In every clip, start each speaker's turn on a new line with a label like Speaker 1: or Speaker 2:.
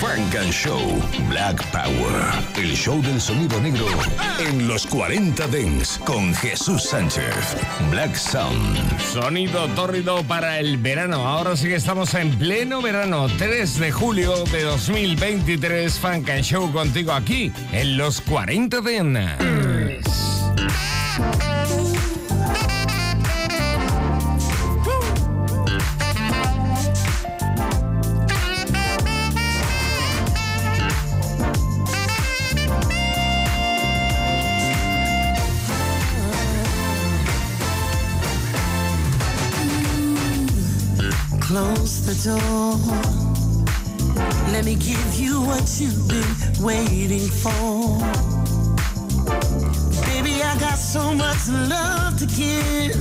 Speaker 1: Frank and Show Black Power. El show del sonido negro en los 40 Dents con Jesús Sánchez. Black Sound.
Speaker 2: Sonido tórrido para el verano. Ahora sí que estamos en pleno verano. 3 de julio de 2023. Frank and Show contigo aquí en los 40 Dents.
Speaker 3: Door. Let me give you what you've been waiting for. Baby, I got so much love to give,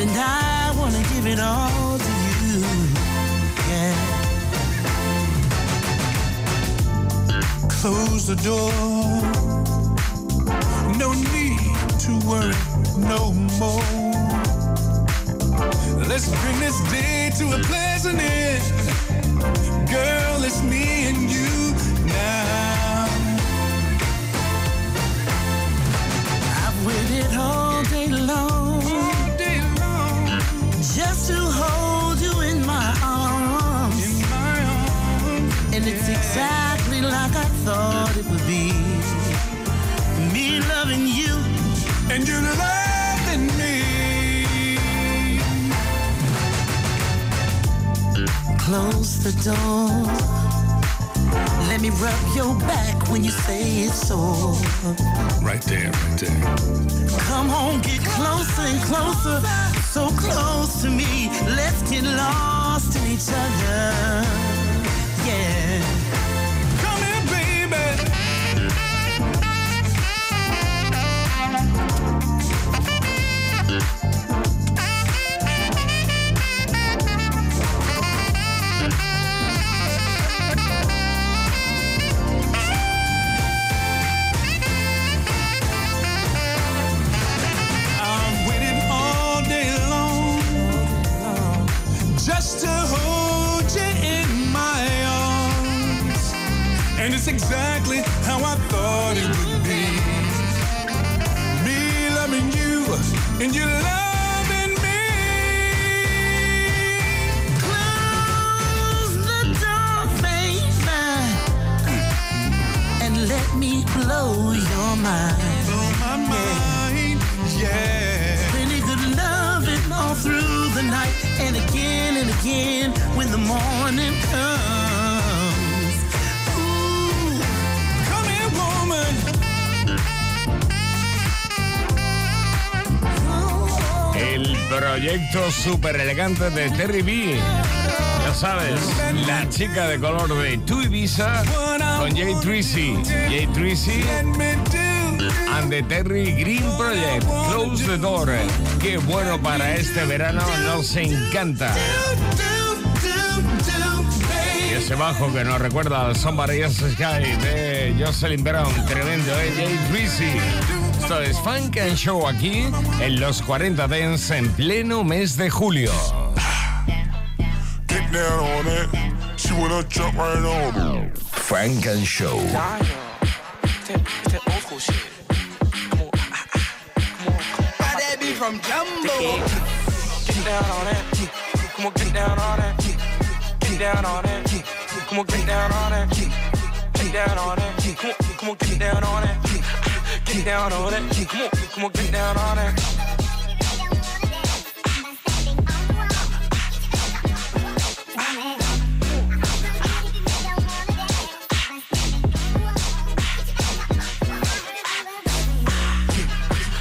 Speaker 3: and I wanna give it all to you. Yeah.
Speaker 4: Close the door. No need to worry no more. Let's bring this day to a pleasant end. Girl, it's me and you now.
Speaker 3: I've waited all day long
Speaker 4: All day long
Speaker 3: just to hold you in my arms.
Speaker 4: in my arms.
Speaker 3: And it's exactly like I thought it would be. Me loving you,
Speaker 4: And you're loving
Speaker 3: close the door. Let me rub your back when you say it's sore.
Speaker 1: Right there, right there.
Speaker 3: Come on, get closer and closer, so close to me. Let's get lost in each other. Yeah.
Speaker 2: Proyecto super elegante de Terry B. Ya sabes, la chica de color de Tu Ibiza con Jay Tracy. Jay
Speaker 4: do.
Speaker 2: and the Terry Green Project. Close the door. Qué bueno para este verano, nos encanta. Y ese bajo que nos recuerda al Somebody Else's Sky de Jocelyn Brown. Tremendo, ¿eh? Jay Tracy. Esto es Funk and Show aquí en los 40 Dents en pleno mes de julio.
Speaker 1: Funk and Show.
Speaker 4: from Jumbo.
Speaker 5: Get down on it. Come on, get down on it. Get down on it. Come on, get down on it. Get down on it. Come down on it. Get down on that. Come on, come on, get down on that.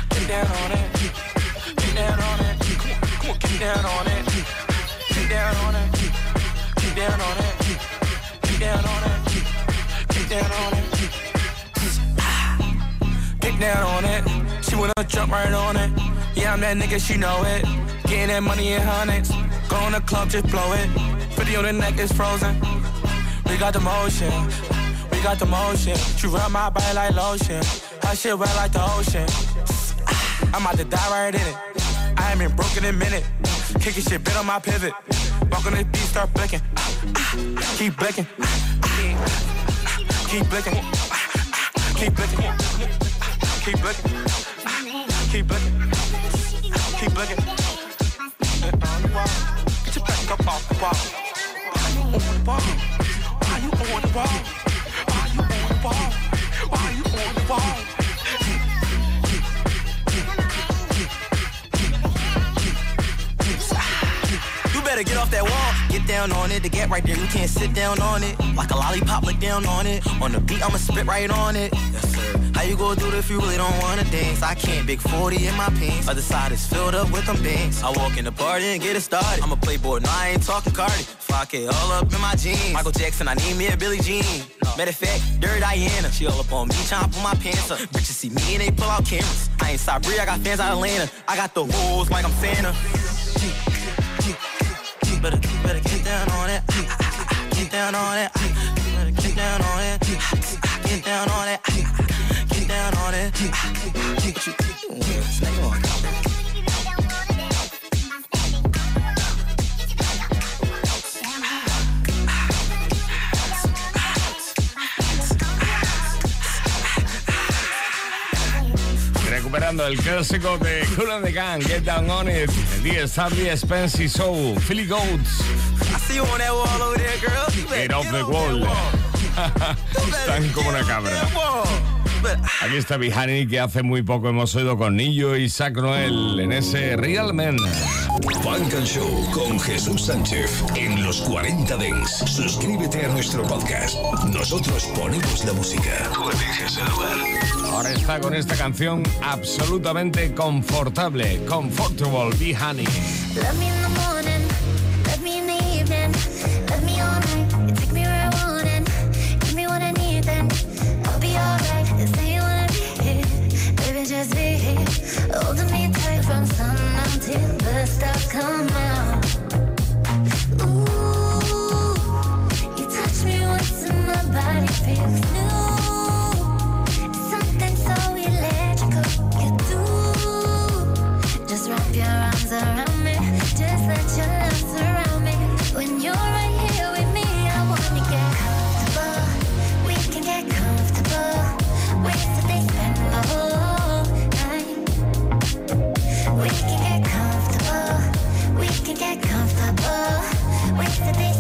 Speaker 5: Get down on that. Get down on. Come on, get down on that. Get down on that. Get down on that. Get down on that. Get down on that. Down on that. She
Speaker 6: wanna jump right on it. Yeah, I'm that nigga, she know it. Getting that money in hundreds. Go in the club, just blow it. 50 on the neck is frozen. We got the motion. We got the motion. She rub my body like lotion. Her shit wet like the ocean. Ah, I'm about to die right in it. I ain't been broken in a minute. Kicking shit, bit on my pivot. Walk on this beat, start blinking. Ah, keep blinking. Ah, keep blinking. Keep blinking. Keep blinking. Keep blinking. Keep blinking. Get your back up off the wall. On the ball. Why you on the ball? Why you on the ball? Why you on the ball?
Speaker 7: You better get off that wall, get down on it. To get right there, you can't sit down on it. Like a lollipop, lick down on it. On the beat, I'ma spit right on it. You gonna do it if you really don't wanna dance? I can't, big 40 in my pants. Other side is filled up with them bands. I walk in the party and get it started. I'm a playboy, no, I ain't talking Cardi. 5K all up in my jeans. Michael Jackson, I need me a Billie Jean. Matter of fact, Dirty Diana, she all up on me, trying to my pants up. Bitches see me and they pull out cameras. I ain't Sabri, I got fans out of Atlanta. I got the rules like I'm Santa. Better, better get down on it. Get down on it. Better get down on it. Get down on it. Get down on it. Stay on.
Speaker 2: Recuperando el clásico de Kool and the Gang, Get Down On It, The Sandy Spence y Soul, Philly Goats,
Speaker 7: I see you on that wall over there, girl. You better
Speaker 2: Get off
Speaker 7: get
Speaker 2: the
Speaker 7: that
Speaker 2: wall. Están como una cabra. Aquí está Bihani, que hace muy poco hemos oído con Nillo y Isaac Noel en ese Real Men.
Speaker 1: Funk and Show con Jesús Sánchez en los 40 Dents. Suscríbete a nuestro podcast. Nosotros ponemos la música. Tú eliges el lugar.
Speaker 2: Ahora está con esta canción absolutamente confortable, Comfortable Bihani.
Speaker 8: Love Holding me tight from sun until the stars come out. Ooh, you touch me once and my body feels new. Something so electrical, you do. Just wrap your arms around me. Just let your comfortable. Wasted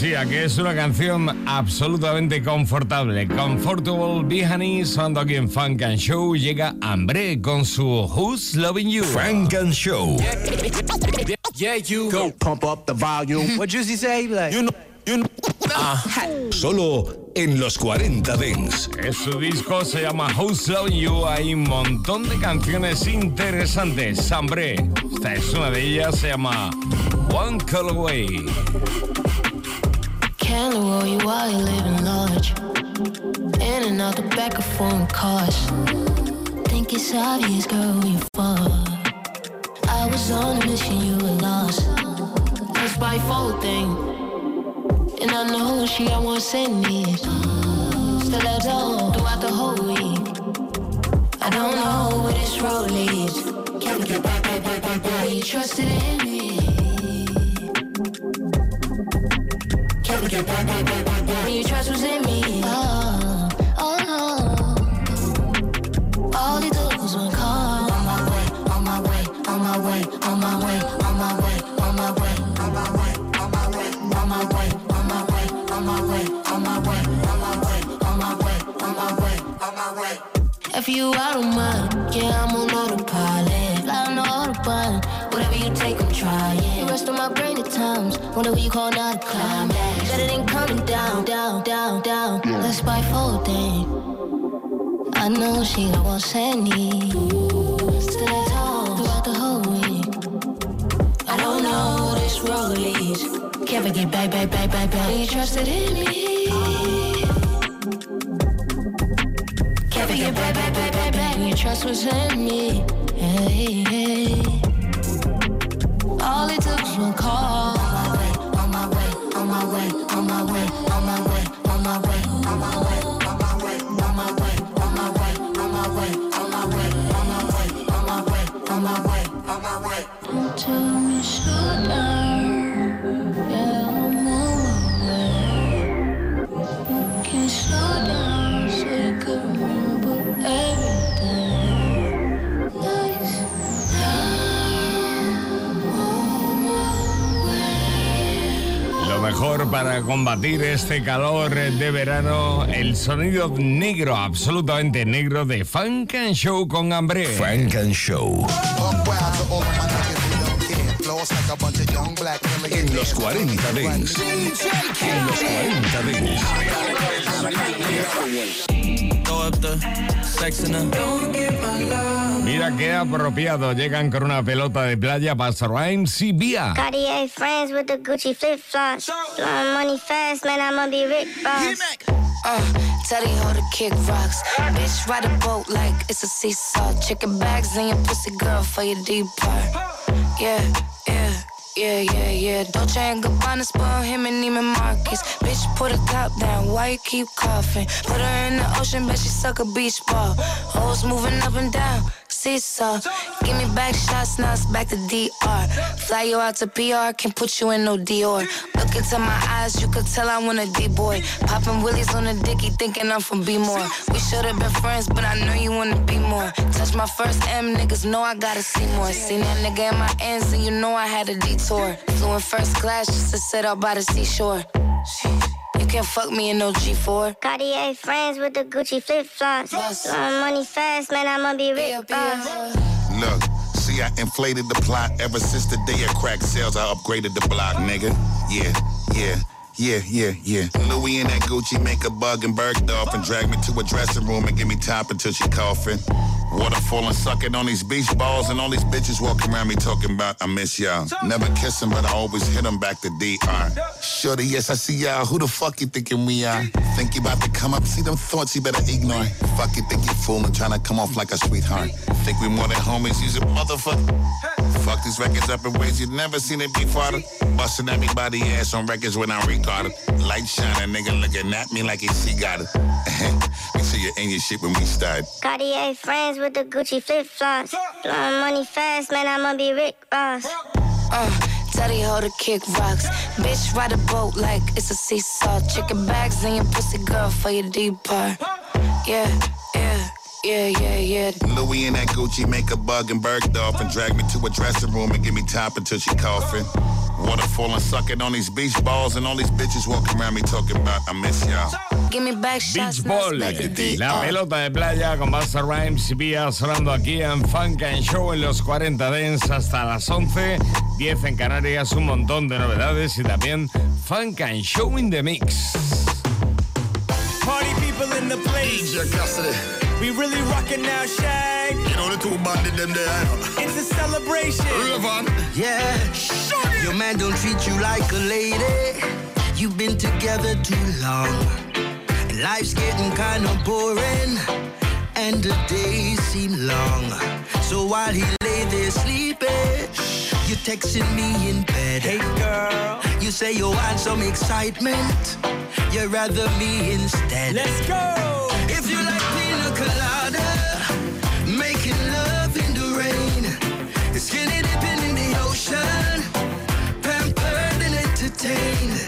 Speaker 8: oh.
Speaker 2: A que sí, a que es una canción absolutamente confortable. Comfortable Bihani, sonando aquí en Funk and Show, llega Ambre con su Who's Loving You.
Speaker 1: Funk and Show.
Speaker 7: yeah, you go pump up the volume. What Juicy say? Like, you know, you know.
Speaker 1: Solo en los 40 Dents.
Speaker 2: Es su disco, se llama Who's Loving You. Hay un montón de canciones interesantes. Ambre, esta es una de ellas, se llama One Call
Speaker 9: Can't roll you while you're living large. In and out the back of foreign cars. Think
Speaker 10: it's obvious, girl, you fall. I was on a mission, you were lost. That's my fault thing. And I know she got one send me. Still at all throughout the whole week. I don't know where this road leads. Can't get back, back, back, back, back. You trusted in me. Can't get back, back, back, back, back. Your trust was in me. Oh, oh no. All it took was one call. On my way, on my way, on my way, on my way, on my way, on my way, on my way, on my way, on my way, on my way, on my way, on my way, on my way, on my way, on my way. If you out of mind, yeah, I'm on autopilot. Fly on the autobahn, whatever you take, I'm trying. The rest of my brain at times, wonder what you call not a climax. Better than coming down, down, down, down. That's my fault thing. I know she got send me. Still at home throughout the whole week. I don't know this road leads. Can't forget back, back, back, back, back. You trusted in me. Can't forget back, back, back, back, back. Your trust was in me.
Speaker 2: Combatir este calor de verano, el sonido negro, absolutamente negro de Funk and Show con hambre.
Speaker 11: Frank and Show. En los 40 Dents. En los 40 Dents.
Speaker 2: Mira qué apropiado, llegan con una pelota de playa para Rhymes y Vía.
Speaker 9: Cartier friends with the Gucci flip flops. Blowing money fast, man, I'ma be Rick Ross.
Speaker 10: Uh, tell the hoe to kick rocks. Bitch, ride a boat like it's a seesaw. Chicken bags in your pussy, girl, for your deep part. Yeah, yeah. Yeah, yeah, yeah. Dolce and Gabbana spoil him and Neiman Marcus. Bitch, put her top down. Why you keep coughing? Put her in the ocean, bet she suck a beach ball. Hoes moving up and down. Seesaw. Give me back shots, now it's back to DR. Fly you out to PR, can't put you in no Dior. Look into my eyes, you could tell I want a D-boy. Popping willies on the dicky, thinking I'm from B-more. We should've been friends, but I know you wanna be more. Touch my first M, niggas know I gotta see more. Seen that nigga in my ends, and you know I had a detour. Flew in first class just to sit out by the seashore. You can't fuck me in no G4.
Speaker 9: Cartier friends with the Gucci flip flops. Blowing money fast, man, I'ma be Rick Ross.
Speaker 12: Look, see, I inflated the plot ever since the day of crack sales. I upgraded the block, nigga. Yeah, yeah. Yeah, yeah, yeah. Louis and that Gucci make a bug and Bergdorf and drag me to a dressing room and give me top until she coughing. Waterfall and sucking on these beach balls and all these bitches walking around me talking about I miss y'all. Never kiss but I always hit hit 'em back to DR. Shorty, yes, I see y'all. Who the fuck you thinking we are? Think you about to come up, see them thoughts you better ignore. Fuck you, think you fooling, trying to come off like a sweetheart. Think we more than homies, use a motherfucker. Fuck these records up in ways you've never seen it before. Busting everybody ass on records when I'm retarded. Light shining, nigga looking at me like he see got it. Make sure you're in your shit when we start.
Speaker 9: Cartier friends with the Gucci flip flops. Blowing money fast, man, I'ma be Rick Ross.
Speaker 10: Uh, the hoe to kick rocks. Bitch, ride a boat like it's a seesaw. Chicken bags in your pussy, girl, for your deep part. Yeah, yeah, yeah, yeah, yeah.
Speaker 12: Louis and that Gucci make a bug and Bergdorf and drag me to a dressing room and give me top until she coughing. Waterfall and sucking on these beach balls and all these bitches walking around me talking about I miss y'all.
Speaker 10: Give me back shots.
Speaker 2: Beach Ball, la pelota de playa con Busta Rhymes y Vía sonando aquí en Funk and Show en los 40 Dents hasta las 11, 10 en Canarias, un montón de novedades y también Funk and Show in the Mix.
Speaker 13: Party people in the place.
Speaker 12: DJ Cassidy,
Speaker 13: We really rockin' now, Shag.
Speaker 12: you know the two bandit them there.
Speaker 13: It's a celebration.
Speaker 12: Rayvon,
Speaker 3: Yeah, your man don't treat you like a lady. You've been together too long, and life's getting kind of boring. and the days seem long. So while he lay there sleeping, you texting me in bed. Hey girl, you say you want some excitement. You'd rather me instead. Let's go. Making love in the rain, skinny dipping in the ocean, pampered and entertained.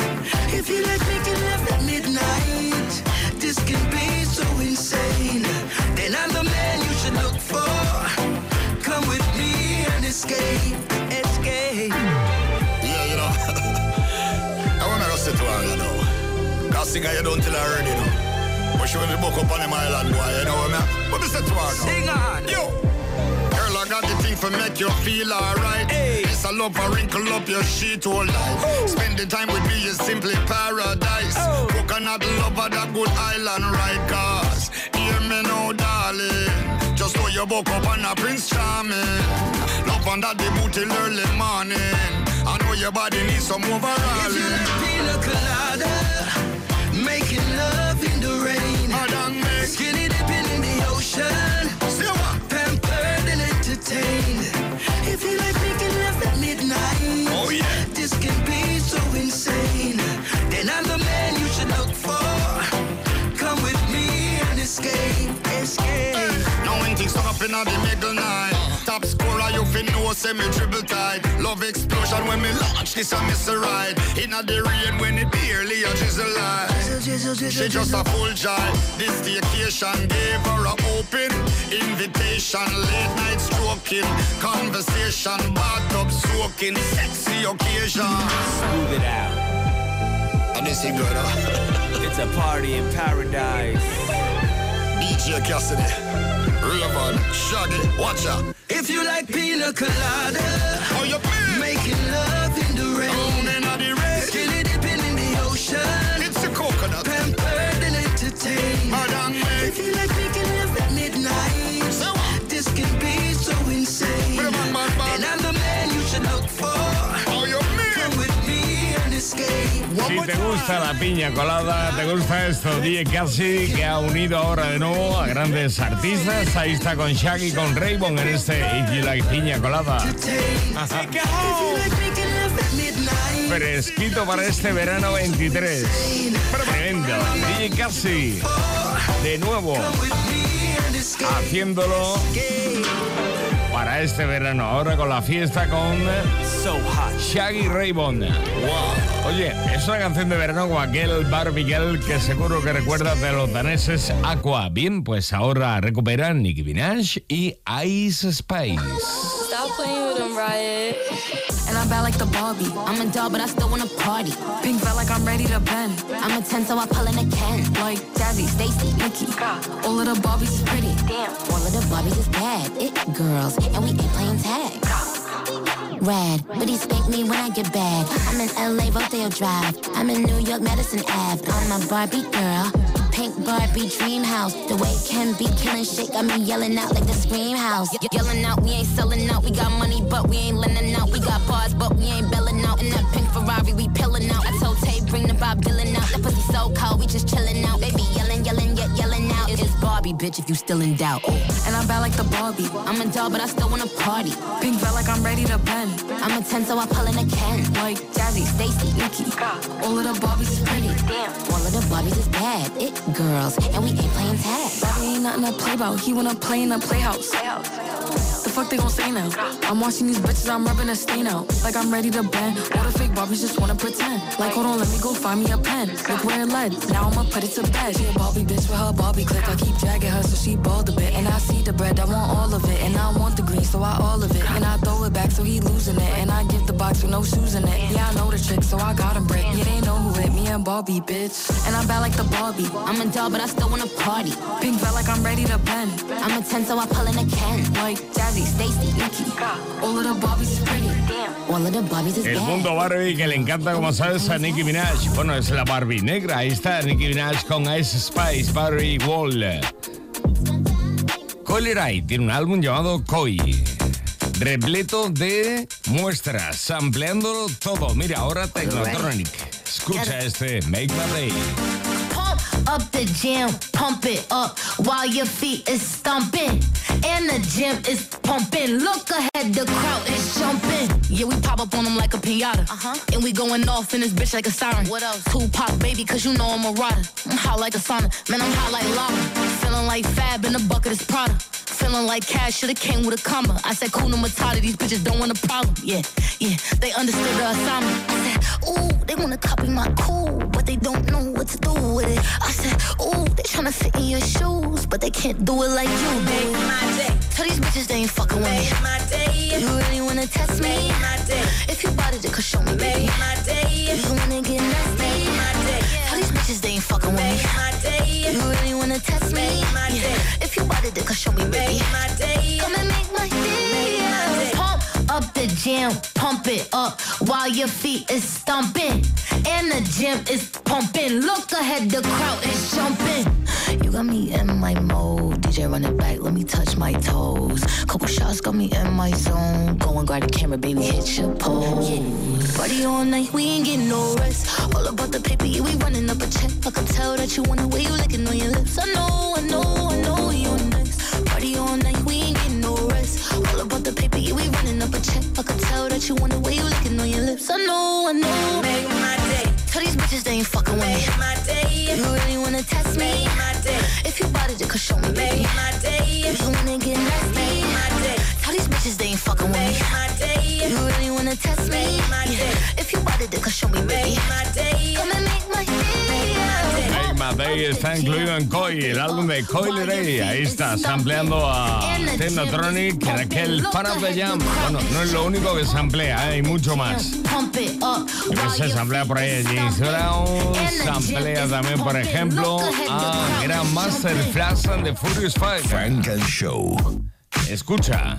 Speaker 3: If you like making love at midnight, this can be so insane. Then I'm the man you should look for. Come with me and escape, escape.
Speaker 14: Yeah, you know. I wanna go sit to her, you know. Cause you don't already, you know. She will book up on them island, boy, you know what I mean? But me sit to her now.
Speaker 3: Sing on.
Speaker 14: Yo. Girl, I got the thing for make you feel alright. It's a love for wrinkle up your sheet all night. Spending time with me is simply paradise. Oh. Coconut lover, that good island ride. Cause, hear me now, darling. Just know you woke up on a Prince Charming. Love under the boot till early morning. I know your body needs some
Speaker 3: If you
Speaker 14: overhauling.
Speaker 3: like pina colada, making love in the rain, skinny dipping in the ocean, pampered and entertained. If you like making love at midnight,
Speaker 14: Oh, yeah.
Speaker 3: this can be so insane. Then I'm the man you should look for. Come with me and escape, escape.
Speaker 14: Now when things come up in the middle night Top scorer you fin know say me dribble tight Love explosion when me launch this I miss a ride. Inna the rain when it barely a drizzle light. She just a full jive. This vacation gave her a open Invitation. Late night stroking Conversation bathtub soaking Sexy occasion.
Speaker 5: Smooth it out.
Speaker 14: And this is good huh?
Speaker 5: It's a party in paradise.
Speaker 14: DJ Cassidy Rayvon Shaggy Watch out
Speaker 3: If you like pina colada,
Speaker 14: Oh you
Speaker 3: making love in the rain.
Speaker 14: Down inna the rain
Speaker 3: Skinny dipping in the ocean.
Speaker 14: It's a coconut
Speaker 3: Pampered and entertained.
Speaker 2: Te gusta la piña colada, te gusta esto, DJ Casi, que ha unido ahora de nuevo a grandes artistas. Ahí está con Shaggy, con Raybon en este If You Like Piña Colada. Fresquito para este verano 23. Tremendo. DJ Casi, de nuevo, haciéndolo para este verano. Ahora con la fiesta con
Speaker 5: So hot.
Speaker 2: Shaggy Raybon. Oye, es una canción de verano con aquel Barbie Girl que seguro que recuerdas de los daneses Aqua. Bien, pues ahora recuperan Nicki Minaj y Ice Spice.
Speaker 15: Bad like the Barbie. I'm a doll, but I still wanna party. Pink felt like I'm ready to bend. I'm a 10, so I pull in a Ken. Like Jazzy, Stacy, Nikki. All of the Barbies is pretty. Damn. All of the Barbies is bad. It girls, and we ain't playing tag. Rad, but he spank me when I get bad. I'm in LA, Rodeo Drive. I'm in New York, Madison Ave. I'm a Barbie girl. Pink Barbie dream house. The way Ken be killing shit got me yelling out like the scream house. Ye- yelling out, we ain't selling out. We got money, but we ain't lending out. We got bars, but we ain't belling out. In that pink Ferrari, we pillin' out. I told Tay, bring the Bob Dylan out. That pussy so cold, we just chillin' out. Baby yelling, yelling, yet yelling out. It's Barbie, bitch, if you still in doubt. And I'm bad like the Barbie. I'm a doll, but I still wanna party. Pink felt like I'm ready to bend. I'm a 10, so I pull in a Ken. Like Jazzy, Stacy, Nikki. All of the Barbies is pretty. Damn. All of the Barbies is bad. It girls, and we ain't playing tag. Barbie ain't nothing to play about. He wanna play in the playhouse. The fuck they gon' say now? I'm watching these bitches, I'm rubbing a stain out. Like I'm ready to bend. All the fake Barbies just wanna pretend. Like, hold on, let me go find me a pen. Look where it led. Now I'ma put it to bed. She a Barbie bitch with her Barbie click. I keep dragging her so she bald a bit. And I see the bread, I want all of it. And I want the green, so I all of it. And I throw it back so he losing it. And I give the box with no shoes in it. Yeah, I know the trick, so I got him brick. Yeah, they know who hit me and Barbie, bitch. And I'm bad like the Barbie. I'm a doll, but I still wanna party. Pink felt like I'm ready to bend. I'm a 10, so I pull in a Ken. Like Jazzy,
Speaker 2: El mundo Barbie que le encanta, como sabes, a Nicki Minaj. Bueno, es la Barbie negra. Ahí está Nicki Minaj con Ice Spice, Barbie Wall. Coily Ray tiene un álbum llamado Koi. Repleto de muestras, ampliándolo todo. Mira, ahora Technotronic. Escucha este Make My Day.
Speaker 16: Up the jam, pump it up while your feet is stumping. And the gym is pumping. Look ahead, the crowd is jumping. Yeah, we pop up on them like a pinata. Uh-huh. And we going off in this bitch like a siren. What else? Tupac, baby, cause you know I'm a rider. I'm hot like a sauna. Man, I'm hot like lava. Feeling like fab in the bucket is Prada. Feeling like cash should've came with a comma. I said, cool, no matata, these bitches don't want a problem. Yeah, yeah, they understood the assignment. I said, ooh, they wanna copy my cool, but they don't know what to do with it. I said, ooh, they tryna fit in your shoes, but they can't do it like you do.
Speaker 17: Make my day.
Speaker 16: Tell these bitches they ain't fucking with me.
Speaker 17: Make my day.
Speaker 16: You really wanna test me?
Speaker 17: Make my day.
Speaker 16: If you bought it, could show me, baby.
Speaker 17: Make my day.
Speaker 16: You wanna get nasty?
Speaker 17: Make my day.
Speaker 16: Tell these bitches they ain't fucking with me.
Speaker 17: Make my day.
Speaker 16: You really wanna test me?
Speaker 17: Make my day.
Speaker 16: If you bought it, could show me, baby.
Speaker 17: Make my day.
Speaker 16: Come and make my day.
Speaker 17: Make my day.
Speaker 16: Jam, pump it up while your feet is stumping. And the gym is pumping. Look ahead, the crowd is jumping. You got me in my mode. DJ run it back, let me touch my toes. Couple shots got me in my zone. Go and grab the camera, baby, hit your pose. Party all night, we ain't getting no rest. All about the paper, yeah, we running up a check. I can tell that you want the way you licking on your lips. I know, I know, I know All about the paper, yeah, we running up a check. I can tell that you want the way you licking on your lips. I know, I know.
Speaker 17: Make my day.
Speaker 16: Tell these bitches they ain't fucking with me.
Speaker 17: Make my day.
Speaker 16: You really wanna test me?
Speaker 17: Make my day.
Speaker 16: If you bought it, could show me, baby.
Speaker 17: Make my day.
Speaker 16: You wanna get nasty?
Speaker 17: Make my day.
Speaker 16: Tell these bitches they ain't fucking with me.
Speaker 17: Make my day.
Speaker 16: You really wanna test me?
Speaker 17: Make my day.
Speaker 16: If you bought it, could show me, baby.
Speaker 17: Make my day.
Speaker 16: Come and make my day.
Speaker 2: Make My Day está incluido en Koi, el álbum de Coil Ray. Ahí está, sampleando a Technotronic en aquel Para the Jam. Bueno, no es lo único que samplea, ¿eh? hay mucho más. Se samplea por ahí James Brown, samplea también, por ejemplo, a Grandmaster Flash and the Furious Five.
Speaker 1: Frank and Show.
Speaker 2: Escucha.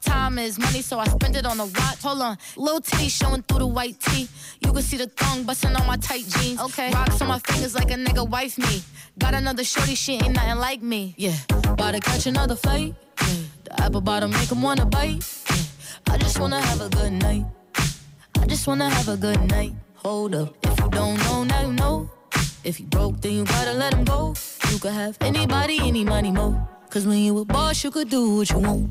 Speaker 16: Time is money, so I spend it on a watch. Hold on, little titty showing through the white tee. You can see the thong busting on my tight jeans. Okay, rocks on my fingers like a nigga wife me. Got another shorty, she ain't nothing like me. Yeah, about to catch another fight. Yeah. The apple bottom make 'em wanna bite. Yeah. I just wanna have a good night. I just wanna have a good night. Hold up, if you don't know, now you know. If you broke, then you gotta let him go. You could have anybody, any money, mo. Cause when you a boss, you could do what you want.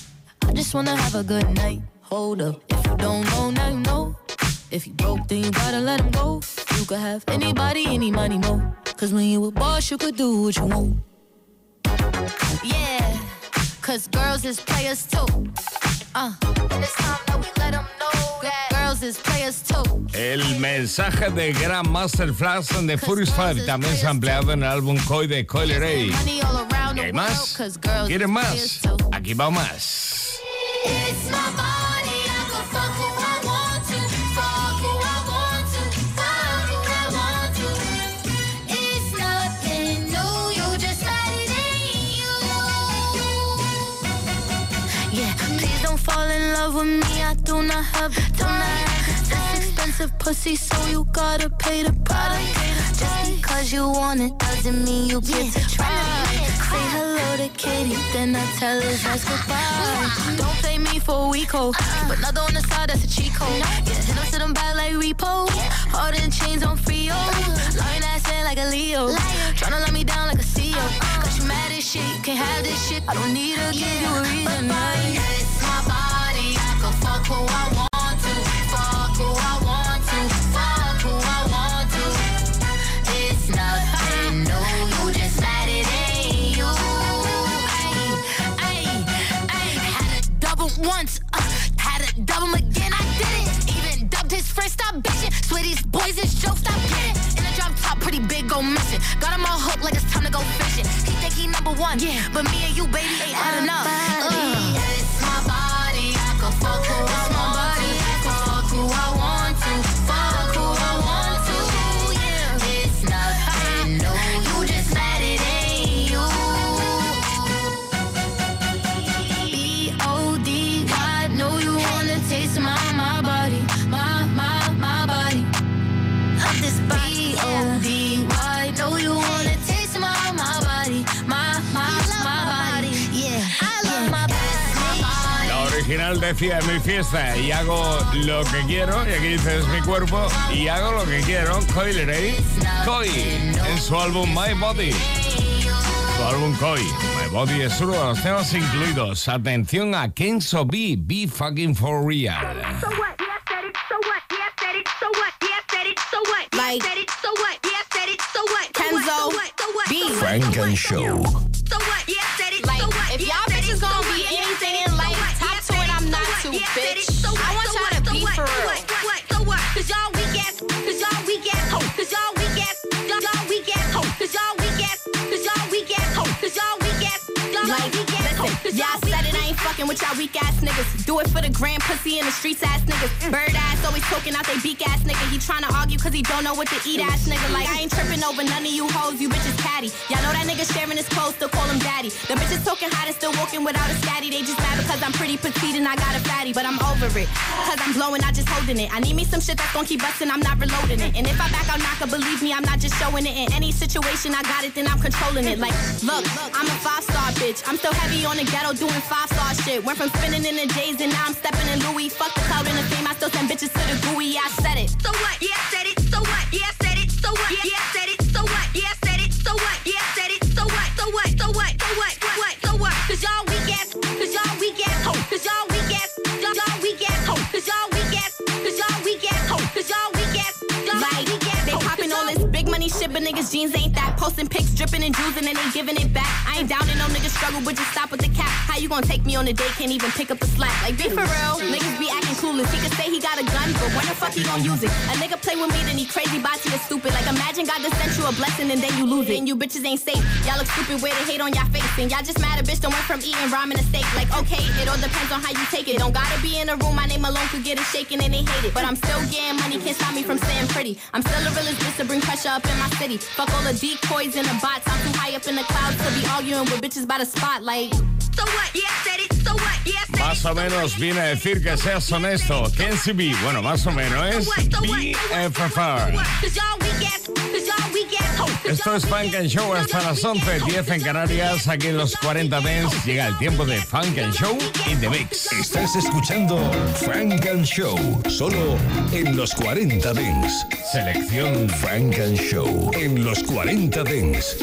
Speaker 16: I just wanna have a good night. Hold up, if you don't know, now you know. If you broke, then you gotta let him go. You could have anybody, any money, mo. Cause when you a boss, you could do what you want. Yeah, cause girls is players too. Uh, and it's time that we let them know that girls is players too.
Speaker 2: El mensaje de Grandmaster Flash and the Furious Five también se ha empleado en el álbum Koi de Coil Ray. ¿Y hay más? ¿Quieren más? Aquí va más.
Speaker 16: Pussy, so you gotta pay the price. Just because you want it doesn't mean you get to try. Say hello to Katie, then I tell her that's goodbye. Don't pay me for a week, ho. But another on the side, that's a cheat code. Yeah, hit them to them back like repo. Hard and chains on Frio. Lying ass and like a Leo. Tryna let me down like a CEO. Cause you mad as shit, you can't have this shit. I don't need to give you a reason. My body, I can fuck who I want these boys is jokes, stop kidding. In a drop top, pretty big, go missing. Got him all hooked like it's time to go fishing. He think he number one, yeah, but me and you, baby, ain't had enough. Uh. It's my body, I can fuck who I
Speaker 2: La original decía en mi fiesta y hago lo que quiero, y aquí dice es mi cuerpo, y hago lo que quiero. Coi Leray, Coi, en su álbum My Body. Su álbum Coi, My Body es uno de los temas incluidos. Atención a Kenzo B, Be Fucking For Real.
Speaker 8: So what? Yeah, said it. So what? Yeah, said it. So what? Yeah, said it. So what? Yeah,
Speaker 18: Like-
Speaker 8: said it. So what? Yeah, said it. So what? So
Speaker 18: Kenzo
Speaker 8: what? So what? So what?
Speaker 18: B.
Speaker 8: So what?
Speaker 1: Funk and Show.
Speaker 8: So what? Yeah, said it.
Speaker 18: Like,
Speaker 8: so what?
Speaker 18: if
Speaker 8: Yeah,
Speaker 18: y'all
Speaker 8: said it.
Speaker 18: bitches
Speaker 8: So
Speaker 18: gonna
Speaker 8: what?
Speaker 18: be
Speaker 8: Yeah,
Speaker 18: anything
Speaker 8: said it.
Speaker 18: in bitch.
Speaker 8: So
Speaker 18: I want
Speaker 8: so
Speaker 18: y'all to
Speaker 8: So
Speaker 18: be
Speaker 8: what?
Speaker 18: for real.
Speaker 8: what? What? So what? Cause y'all weak ass. Cause y'all weak ass. Ho. Cause y'all weak ass. Y'all weak ass. Ho. Cause y'all weak ass. Cause y'all weak ass. Ho. Cause y'all weak ass. Y'all weak ass. Cause
Speaker 18: y'all said it, I ain't fucking with y'all weak ass niggas. Do it for the grand pussy in the streets ass niggas. Mm. Bird ass always poking out they beak ass nigga. He tryna argue cause he don't know what to eat mm. ass nigga. Like, I ain't tripping over none of you hoes, you bitches catty. Y'all know that nigga sharing his clothes, still call him daddy. The bitches talking hot and still walking without a scatty. They just mad because I'm pretty petite and I got a fatty. But I'm over it. Cause I'm blowing, I just holding it. I need me some shit that's gonna keep busting, I'm not reloading it. And if I back out knocker, believe me, I'm not just showing it. In any situation I got it, then I'm controlling it. Like, look, I'm a five star bitch. I'm still heavy on the ghetto doing five star shit. Went from spinning in the J's and now I'm stepping in Louis. Fuck the cloud and the fame, I still send bitches to the gooey. I said it.
Speaker 8: So what? Yeah, said it. So what? Yeah, said it. So what? Yeah, said it. So what? Yeah, said it. So what? Yeah, said it. So what? So what? So what? So what? What? So what? Cause y'all weak ass. Cause y'all weak ass. Ho. Cause y'all weak ass. Y'all y'all weak ass. Ho. Cause y'all weak ass. Cause y'all weak ass. Ho. Cause y'all weak ass. Y'all
Speaker 18: Like,
Speaker 8: weak ass.
Speaker 18: they popping
Speaker 8: Cause
Speaker 18: all
Speaker 8: y'all-
Speaker 18: this shit, but niggas jeans ain't that. Posting pics, dripping and juicing, and ain't giving it back. I ain't down in no niggas struggle, but just stop with the cap. How you gonna take me on a date? Can't even pick up the slack. Like, be for real. Niggas be acting clueless. He could say he got a gun, but when the fuck he gonna use it? A nigga play with me, then he crazy, bossy or stupid. Like, imagine God just sent you a blessing and then you lose it. And you bitches ain't safe. Y'all look stupid, wear the hate on y'all face. And y'all just mad a bitch done went from eating ramen to steak. Like, okay, it all depends on how you take it. Don't gotta be in a room, my name alone could get it shaken and they hate it. But I'm still getting money, can't stop me from staying pretty. I'm still a realist, bitch to bring pressure up in my city. Fuck all the decoys and the bots. I'm too high up in the clouds to be arguing with bitches by the spot. Like,
Speaker 8: So what? Yeah, said it. So what? Yeah, said it.
Speaker 2: Más o menos viene a decir que seas honesto. Kenzo B, bueno, más o menos es BFFR. Esto es Funk and Show hasta las 11, 10 en Canarias, aquí en los 40 Dents. Llega el tiempo de Funk and Show in the Mix.
Speaker 1: Estás escuchando Frank and Show, solo en los 40 Dents.
Speaker 2: Selección
Speaker 1: Frank and Show en los 40 Dents.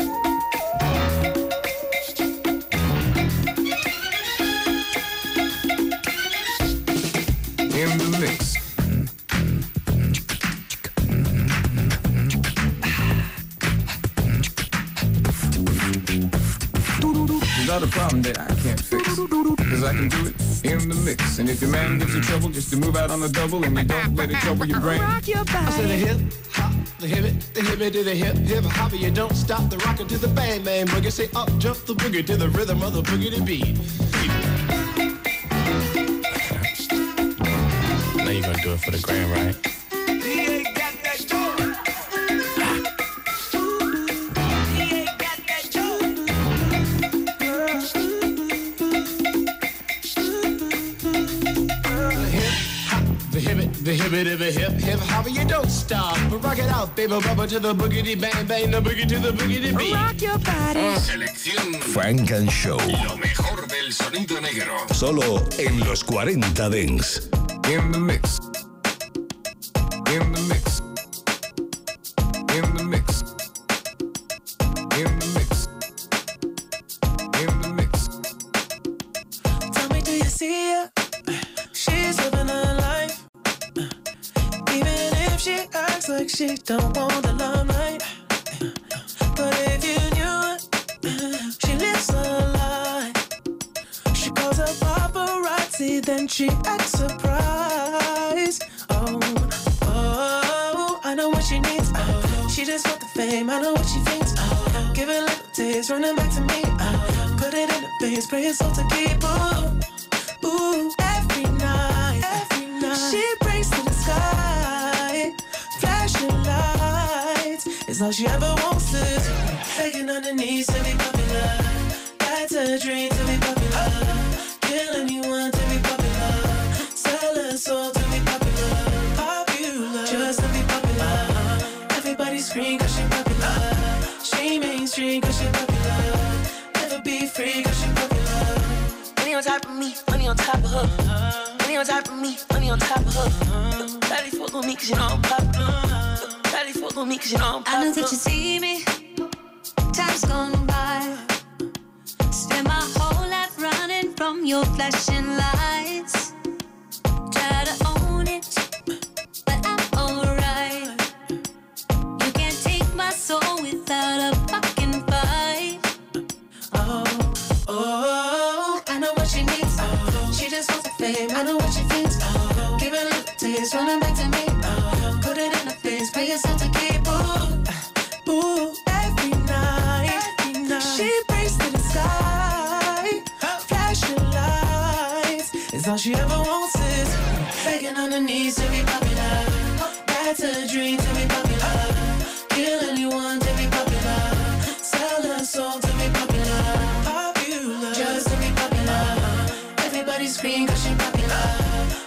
Speaker 4: A problem that I can't fix. Cause I can do it in the mix. And if your man gives you trouble, just to move out on the double and you don't let it trouble your brain.
Speaker 19: I said the hip hop, the hip it, the hip it to the hip hip hop. You don't stop the rocker to the bang bang boogie. Say up jump the boogie to the rhythm of the boogie to beat.
Speaker 13: Now you're gonna do it for the gram, right?
Speaker 19: The hip hip hip hop. You don't stop, but rock it out, baby, bubba to the boogie bang bang, the boogie to the boogie to beat. Rock your body.
Speaker 1: Selección Frank and Show. Lo mejor del sonido negro. Solo en los 40 Dents.
Speaker 4: In the mix.
Speaker 20: Like she don't want the limelight. But if you knew it, she lives a lie. She calls her paparazzi, then she acts surprised. Oh, oh, I know what she needs. Oh, she just want the fame. I know what she thinks. Oh, give it a little taste, running back to me. Oh, put it in the face, pray it's all to keep. Ooh, all she ever wants to. Begging on her knees to be popular. That's a dream to be popular. Kill anyone to be popular. Sell her soul to be popular. Popular, just to be popular. Everybody scream cause she popular. She mainstream cause she popular. Never be free cause she popular.
Speaker 17: Money on top of me, money on top of her. Money on top of me, money on top of her. Daddy fuck with me cause you know I'm popular. Daddy me cause you know I'm
Speaker 8: I know that you see me. Time's gone by. Spend my whole life running from your flashing lights. Try to own it, but I'm alright. You can't take my soul without a fucking fight.
Speaker 20: Oh, oh, I know what she needs. Oh, she just wants the fame. I know what she thinks. Oh, give it a little taste, running back all she ever wants is begging on her knees to be popular. That's a dream to be popular. Kill anyone to be popular. Sell her soul to be popular. Popular, just to be popular. Everybody scream cause she popular.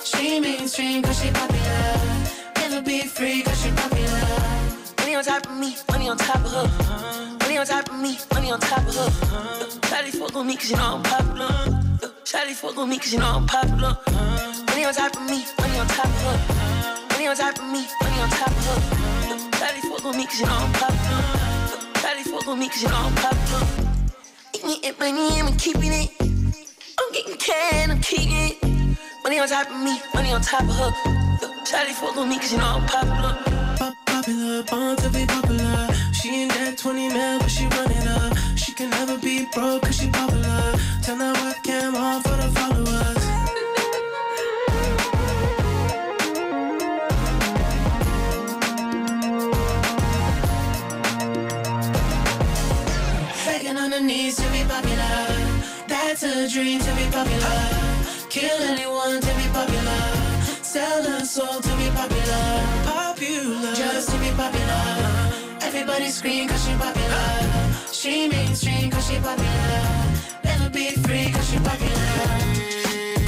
Speaker 20: She mainstream cause she popular. Never be free cause she popular.
Speaker 17: Money on top of me, money on top of her. Money on top of me, money on top of her. Shawty fuck with me cause you know I'm popular. Shawty fuck with me cause you know I'm popular. Money on top of me, money on top of her. Money on top of me, money on top of her. Shawty fuck with me cause you know I'm popular. Shawty fuck with me cause you know I'm popular. Eating money, I'm keeping it. I'm getting cash, I'm keeping it. Money on top of me, money on top of her. Shawty fuck with me cause you know I'm popular.
Speaker 20: Pop- popular, born to be popular. She ain't that 20 mil, but she run it up. Can never be broke cause she popular. Turn that webcam on for the followers. Begging on knees to be popular. That's a dream to be popular. Kill anyone to be popular. Sell her soul to be popular. Popular, just to be popular. Everybody scream cause she popular. She mainstream cause she popular. Never be free cause she popular.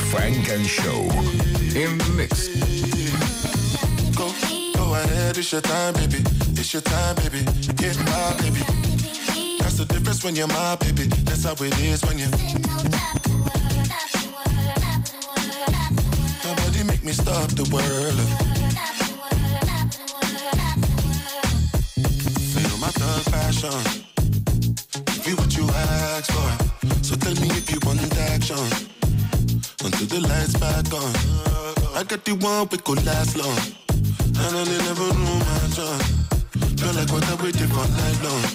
Speaker 1: Funk and Show.
Speaker 4: In the mix.
Speaker 21: Go, go ahead, it's your time, baby. It's your time, baby. Get my baby. That's the difference when you're my baby. That's how it is when you. Nobody make me stop the world. Feel my thug passion. For. So tell me if you want action. Until the lights back on. I got the one we could last long. And I never knew my job. Feel like what I waited for night long.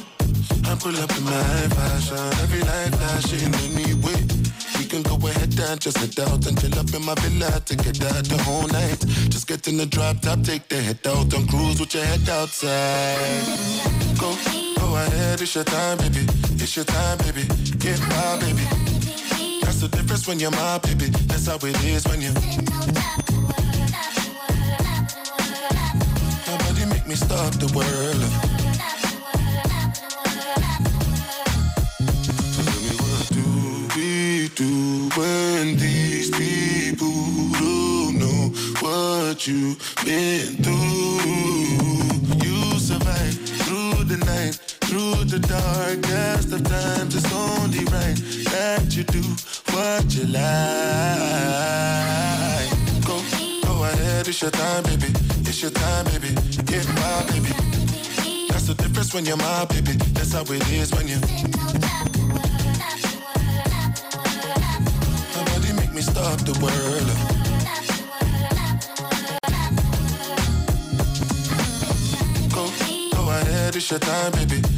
Speaker 21: I pull up in my fashion. Every night flashing anyway. We can go ahead and just head out and chill up in my villa to get out the whole night. Just get in the drop top, take the head out and cruise with your head outside. Go, go ahead, it's your time, baby. It's your time, baby. Get my baby. That's the difference when you're my baby. That's how it is when you. Nobody make me stop the world. Tell me what do we do when these people don't know what you've been through? through the darkest of times, it's only right that you do what you like. Go, go ahead, it's your time, baby. It's your time, baby. Get my baby. That's the difference when you're my baby. That's how it is when you. Nobody make me stop the world. Go, go ahead, it's your time, baby.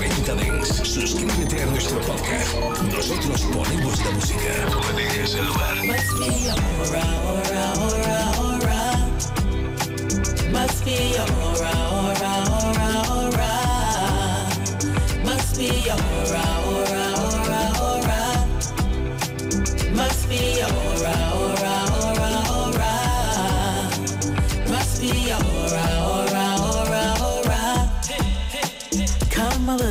Speaker 1: 40 Suscríbete a nuestro podcast. Nosotros ponemos la música. Me dejes el.
Speaker 20: Must be aura, aura. Must be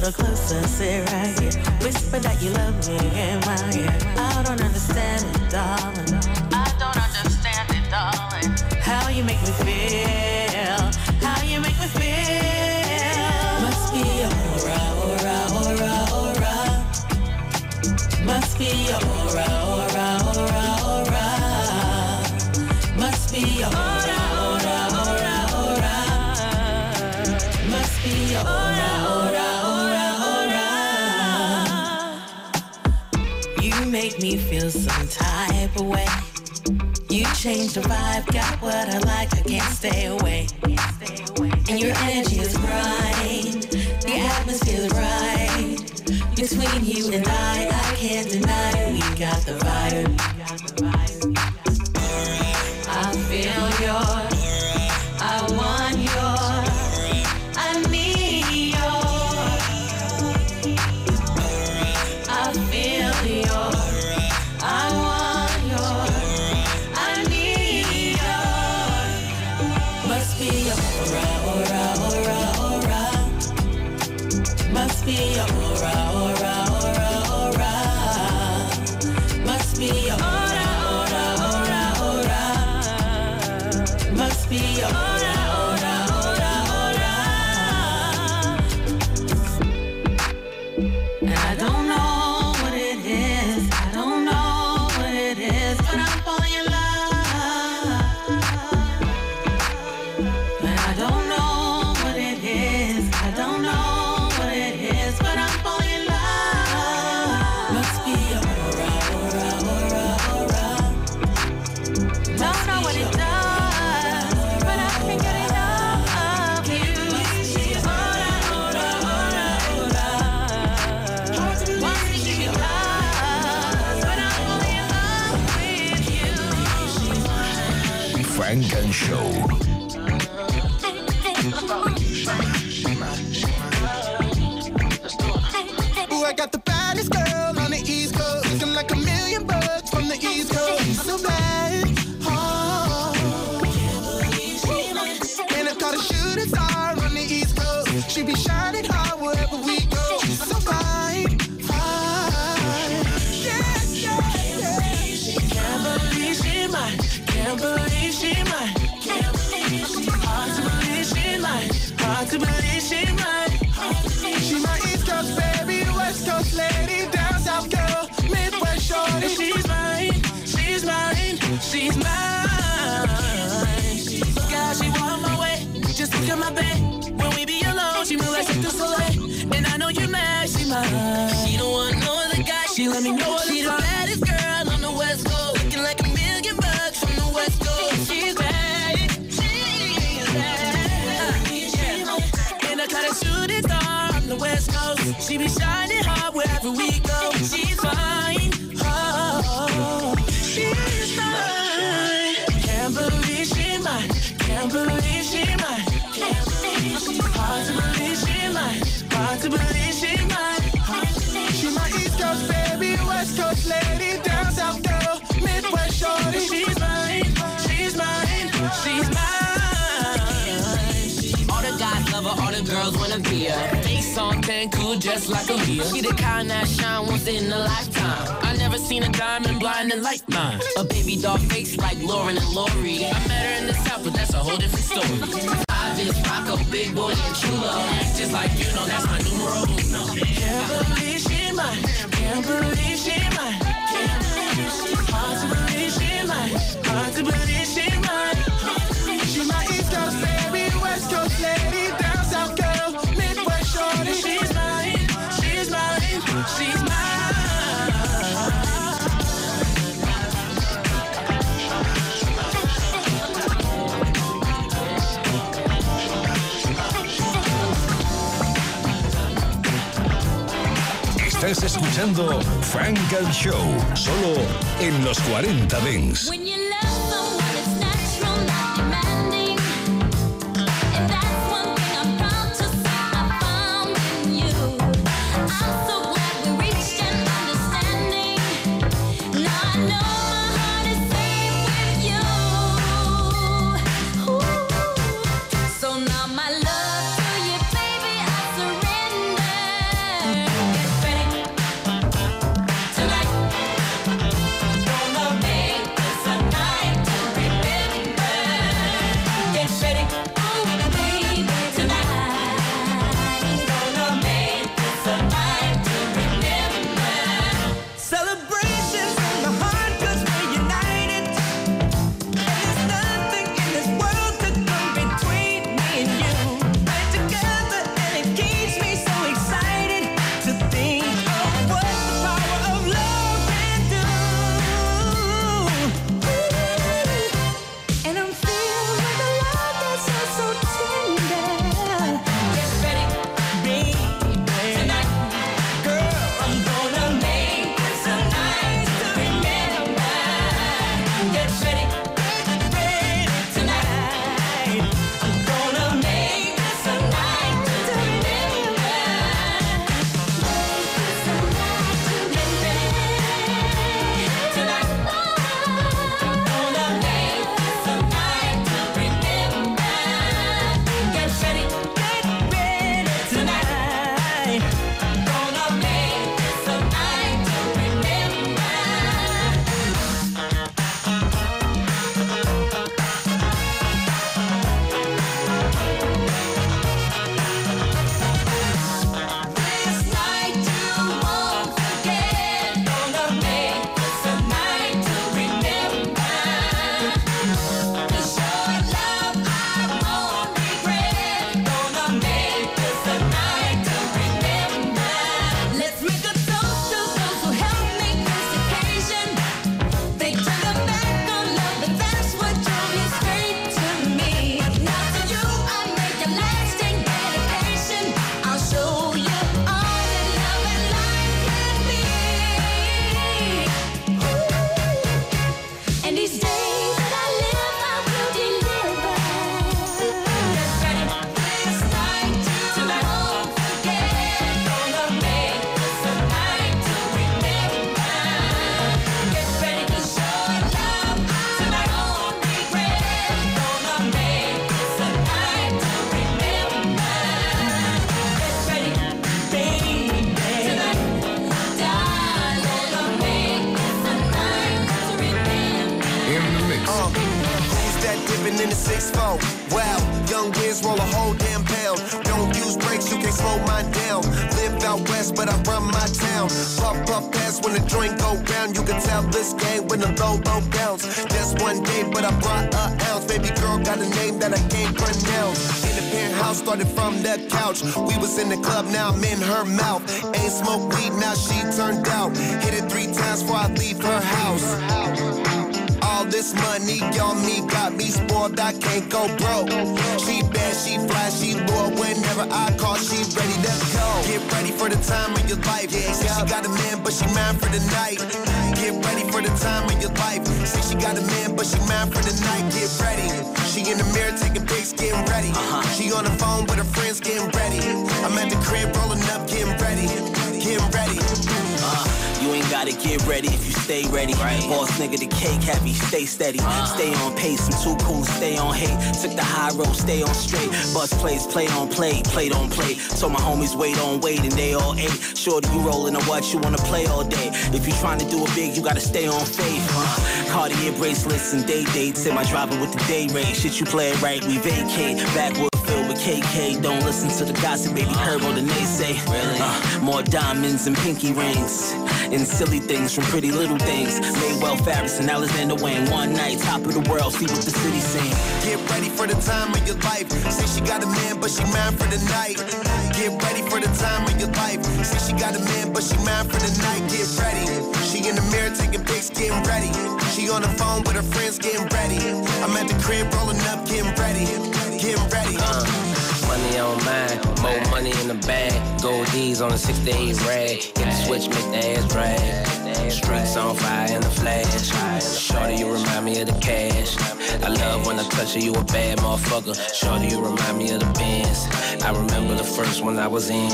Speaker 20: little closer, sit right here. Whisper that you love me in my ear. I don't understand it, darling. I don't understand it, darling. How you make me feel? How you make me feel? Must be your aura, aura, aura, aura. Must be aura. feel some type of way. You changed the vibe, got what I like, I can't stay away. And your energy is bright, the atmosphere's right. Between you and I, I can't deny we got the vibe.
Speaker 22: song can cool just like a wheel. She the kind that shine once in a lifetime. I never seen a diamond blinding like mine. A baby doll face like Lauren and Lori. I met her in the south, but that's a whole different story. I just rock a big boy and chulo. Just like you know, that's my numero uno.
Speaker 20: Can't believe she mine. Can't believe she mine. Can't believe she mine. Hard to believe she mine. Hard to believe she mine. She my East Coast baby, West Coast lady.
Speaker 8: Estás escuchando Frank and Show, solo en los 40 Dents.
Speaker 23: Started from the couch. We was in the club, now I'm in her mouth. Ain't smoke weed, now she turned out. Hit it three times before I leave her house. All this money on me got me spoiled, I can't go broke. She bad, she fly, she loyal. Whenever I call, she ready to go. Get ready for the time of your life. Yeah, say she got a man, but she mine for the night. Get ready for the time of your life. Say she got a man, but she mine for the night. Get ready. She in the mirror taking pics, getting ready. She on the phone with her friends, getting ready. I'm at the crib rolling up, getting ready. Getting ready.
Speaker 24: Uh, you ain't gotta get ready if you stay ready. Boss nigga, the cake happy, stay steady. Stay on pace, I'm too cool, stay on hate. Took the high road, stay on straight. Bus plays, play on play, play on play. So my homies wait on wait and they all ate. Shorty, you rolling on what you wanna play all day. If you trying to do it big, you gotta stay on faith. Uh, Cartier bracelets and day dates. Am I driving with the day rate? Shit, you play it right, we vacate. Backwood feel KK, don't listen to the gossip, baby. Herb or the naysay. Really? Uh, more diamonds and pinky rings. And silly things from pretty little things. Maywell Farris and Alexander Wang. One night, top of the world, see what the city sing.
Speaker 25: Get ready for the time of your life. Say she got a man, but she mine for the night. Get ready for the time of your life. Say she got a man, but she mine for the night. Get ready. She in the mirror taking pics, getting ready. She on the phone with her friends, getting ready. I'm at the crib rolling up, getting ready. Getting ready.
Speaker 26: Uh, money on mine, more money in the bag. Gold D's on a 68 rag. Hit the switch, make the ass drag. Streets on fire in the flash. Shorty, you remind me of the cash. I love when I touch you, you a bad motherfucker. Shorty, you remind me of the Benz. I remember the first one I was in.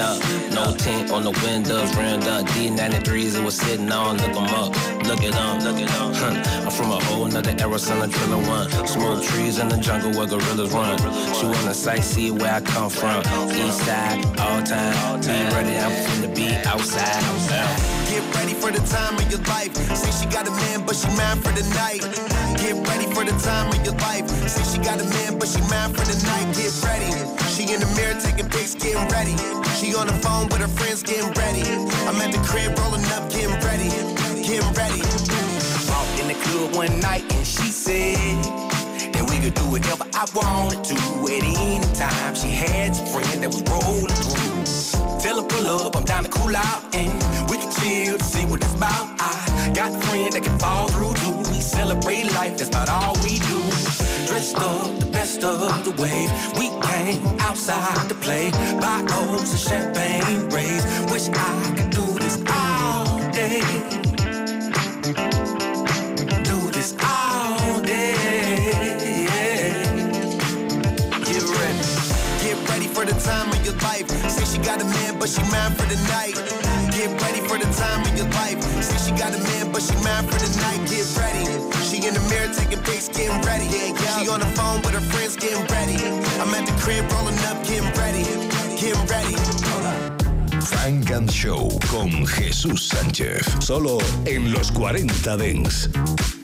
Speaker 26: Up, no tint on the windows, rimmed up. D93s it was sitting on, look 'em up. Look it up, look it up. Huh. I'm from a whole nother era, son of driller one. Smoke trees in the jungle where gorillas run. She wanna sightsee where I come from. East side, all time. Be ready, I'm finna be outside.
Speaker 25: Get ready for the time of your life. Say she got a man, but she mine for the night. Get ready for the time of your life. Say she got a man, but she mine for the night. Get ready. She in the mirror taking pics, getting ready. She on the phone with her friends, getting ready. I'm at the crib rolling up, getting ready. Getting ready.
Speaker 27: Walked in the club one night and she said that we could do whatever I wanted to at any time. She had a friend that was rolling through. Tell her pull up, I'm down to cool out and we can chill to see what it's about. I got a friend that can fall through too. We celebrate life, that's about all we do. Dressed up the best of the wave. We came outside to play. Buy O's and champagne rays. Wish I could do this all day. Do this all day.
Speaker 25: Get ready. Get ready for the time of your life. Say she got a but she mine for the night. Get ready for the time of your life. Say she got a man, but she mine for the night. Get ready. She in the mirror taking pics, getting ready. She on the phone with her friends, getting ready. I'm at the crib rolling up, getting ready. Getting ready.
Speaker 1: Funk and Show con Jesús Sánchez. Solo en los 40
Speaker 3: Dance.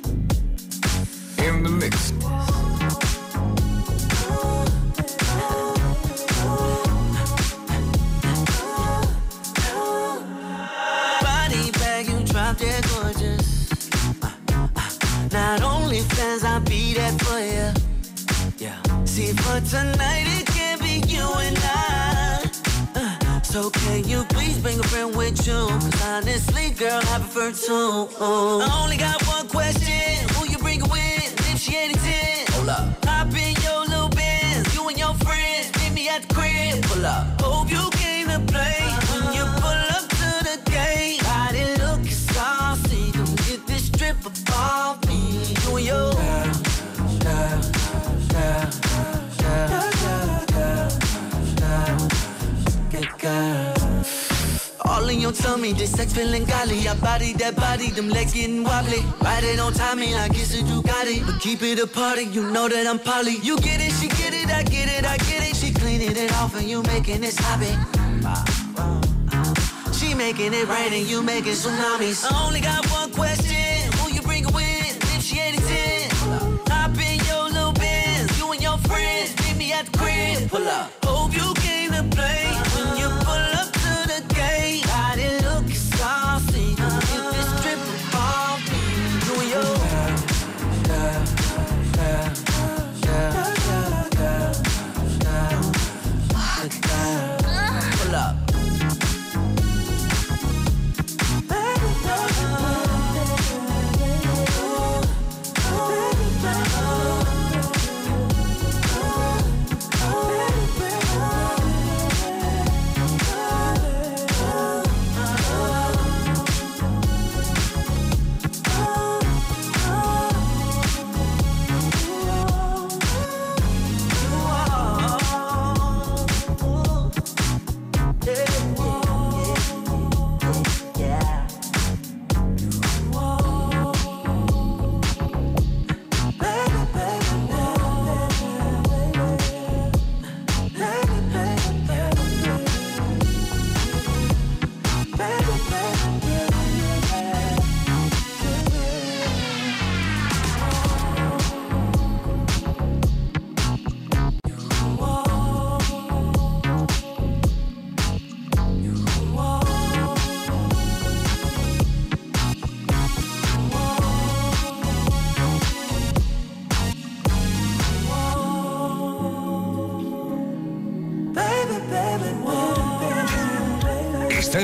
Speaker 3: I two. I only got one question. Who you bring with? If she ain't a 10. Hold up. Hop in your little Benz. You and your friends. Meet me at the crib. Pull up. All in your tummy, this sex feeling golly. I body that body, them legs getting wobbly. Ride it on timing, I guess it you got it. But keep it a party, you know that I'm poly. You get it, she get it, I get it, I get it. She cleaning it off and you making this sloppy. She making it rain and you making tsunamis. I only got one question, who you bring with? If she ain't 10, hop in your little Benz. You and your friends, meet me at the crib. Pull up. Hope you came to play.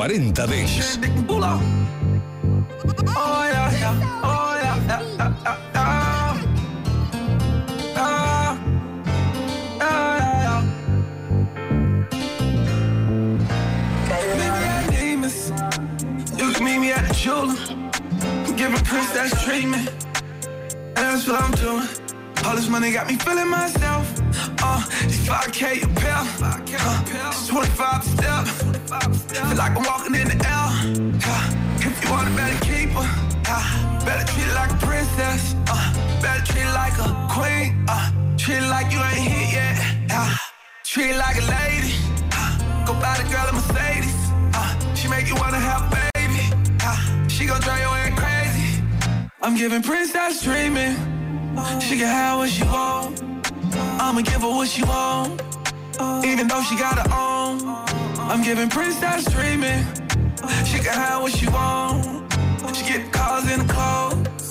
Speaker 1: 40
Speaker 5: Dance. Giving that treatment, that's what I'm doing. All this money got me feeling myself. Uh, these 5K a pill. Uh, 25 step. Feel like I'm walking in the L. Uh, if you want a better keeper, uh, better treat it like a princess. Uh, better treat it like a queen. Uh, treat it like you ain't hit yet. Uh, treat it like a lady. Uh, go buy the girl a Mercedes. Uh, she make you wanna have a baby. Uh, she gon' drive your ass crazy. I'm giving princess dreaming. She can have what she want. I'ma give her what she want. Even though she got her own. I'm giving princess treatment. She can have what she want. She get cars in the clothes.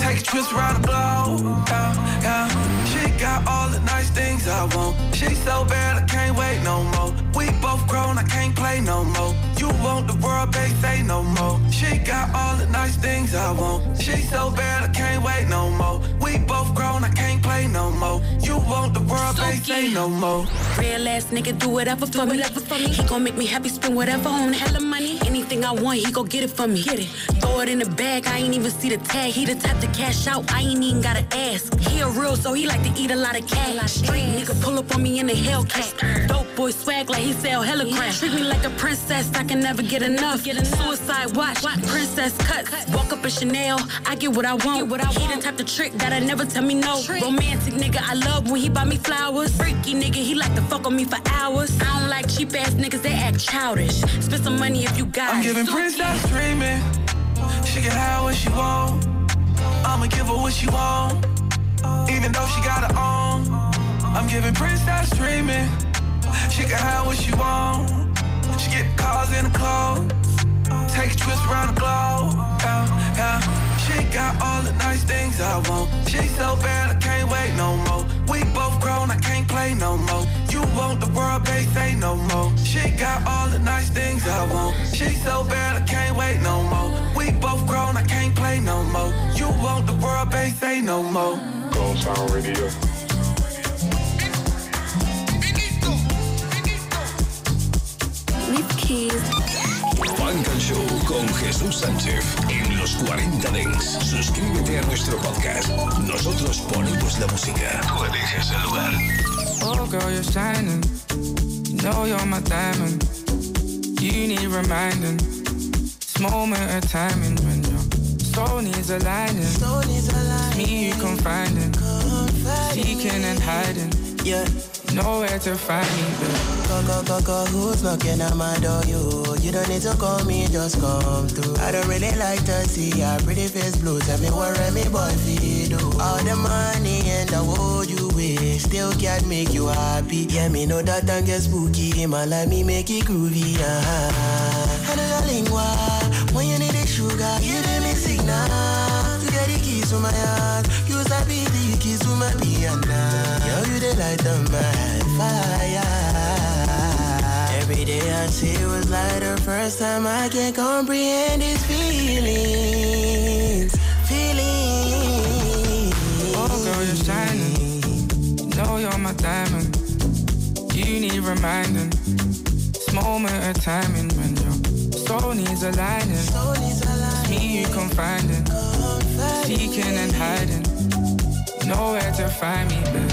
Speaker 5: Take a twist around the globe. Yeah, yeah. She got all the nice things I want. She so bad I can't wait no more. We both grown, I can't play no more. You want the world, babe, say no more. She got all the nice things I want. She so bad I can't wait no more. We both grown, I can't play no more. You want the world, babe, say no more.
Speaker 26: Real ass nigga do whatever for me. Whatever for me. He gon' make me happy, spend whatever on hella money. Anything I want, he gon' get it for me. Get it. Throw it in the bag, I ain't even see the tag. He the type to cash out, I ain't even gotta ask. He a real, so he like to eat a lot of cash. Street nigga pull up on me in a Hellcat. Dope boy swag like he sell hella crack. Treat me like a princess, I can never get enough. Suicide watch, princess cuts. Walk up in Chanel, I get what I want. He the type to trick that I never tell me no. Romantic nigga, I love when he buy me flowers. Freaky nigga, he like to fuck on me for hours. I don't like cheap ass niggas, they act childish. Spend some money if you got
Speaker 5: I'm
Speaker 26: it.
Speaker 5: giving princess dreaming. She can have what she want. I'ma give her what she want. Even though she got her own. I'm giving princess dreaming. She can have what she want. She get cars in the clothes. Take trips around the globe. Yeah, yeah. She got all the nice things I want. She so bad I can't wait no more. We both grown, I can't play no more. You want the world, they say no more. She got all the nice things I want. She so bad I can't wait no more. We both grown, I can't play no more. You want the world, babe, say no more.
Speaker 28: Gold Sound Radio.
Speaker 1: Funk and Show con Jesús Sánchez en los 40 Dents. Suscríbete a nuestro podcast. Nosotros ponemos la música. Tú eliges el lugar.
Speaker 19: Oh, girl, you're shining. You know you're my diamond. You need reminding. This moment of timing when your soul needs aligning. It's me you confiding. Seeking and hiding.
Speaker 20: Yeah.
Speaker 19: Nowhere to find me.
Speaker 20: Go, go, go, go, who's knocking at my door? You, you don't need to call me, just come through. I don't really like to see your pretty face blue. Tell me what me boy do. All the money and the world you wish still can't make you happy. Yeah, me know that and get spooky. My life me make it groovy. Uh-huh. Know your lingua. When you need the sugar, you give me signal. To get the keys to my heart. Use my piano. Yo, you the light of my fire. Every day I see it was like the first time I can comprehend these feelings. Feelings.
Speaker 19: Oh, girl, you're shining. You know you're my diamond. You need reminding. This moment of timing when your soul needs aligning. It's me you confiding. Seeking and hiding. Nowhere to find me, babe.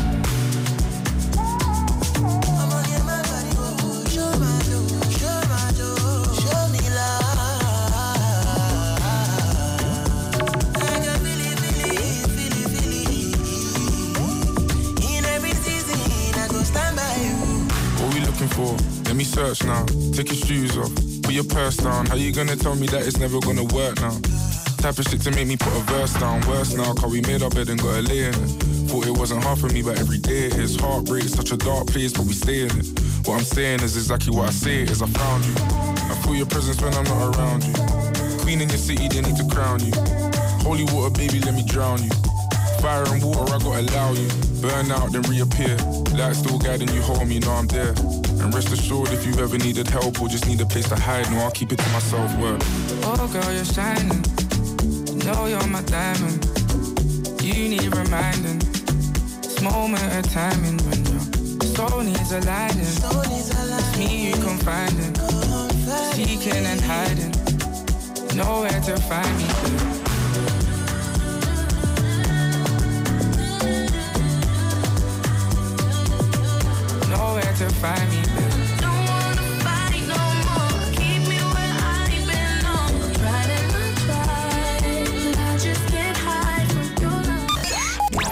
Speaker 28: What we looking for? Let me search now. Take your shoes off. Put your purse down. How you gonna tell me that it's never gonna work now? Type of shit to make me put a verse down. Worse now, cause we made our bed and got a lay in it. Thought it wasn't hard for me, but every day it is. Heartbreak, such a dark place, but we stay in it. What I'm saying is exactly what I say is I found you. I feel your presence when I'm not around you. Queen in your city, they need to crown you. Holy water, baby, let me drown you. Fire and water, I gotta allow you. Burn out, then reappear. Light still guiding you home, you know I'm there. And rest assured, if you ever needed help or just need a place to hide, no, I'll keep it to myself. Word.
Speaker 19: Oh, girl, you're shining. You know you're my diamond. You need reminding. This moment of timing when your soul needs aligning. It's me you confiding. Seeking and hiding. Nowhere to find me, babe. Nowhere to find me, babe.